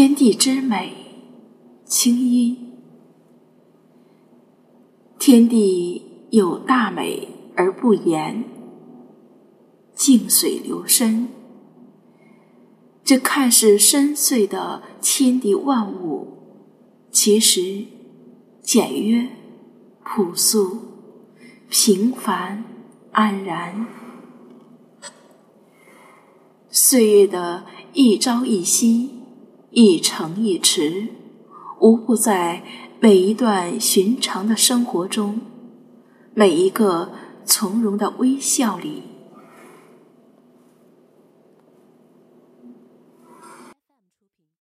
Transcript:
天地之美，清音。天地有大美而不言，静水流深。这看似深邃的天地万物，其实简约、朴素、平凡、安然。岁月的一朝一夕。一城一池，无不在每一段寻常的生活中，每一个从容的微笑里，